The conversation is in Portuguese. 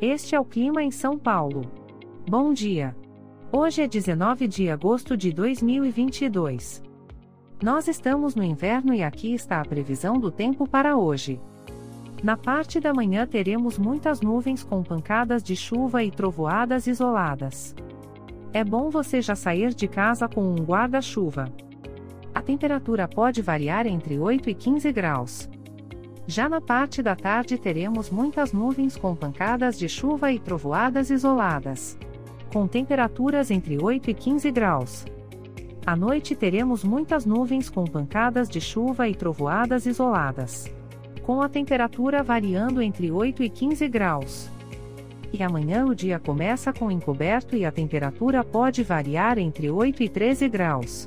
Este é o clima em São Paulo. Bom dia. Hoje é 19 de agosto de 2022. Nós estamos no inverno e aqui está a previsão do tempo para hoje. Na parte da manhã teremos muitas nuvens com pancadas de chuva e trovoadas isoladas. É bom você já sair de casa com um guarda-chuva. A temperatura pode variar entre 8 e 15 graus. Já na parte da tarde teremos muitas nuvens com pancadas de chuva e trovoadas isoladas. Com temperaturas entre 8 e 15 graus. À noite teremos muitas nuvens com pancadas de chuva e trovoadas isoladas. Com a temperatura variando entre 8 e 15 graus. E amanhã o dia começa com encoberto e a temperatura pode variar entre 8 e 13 graus.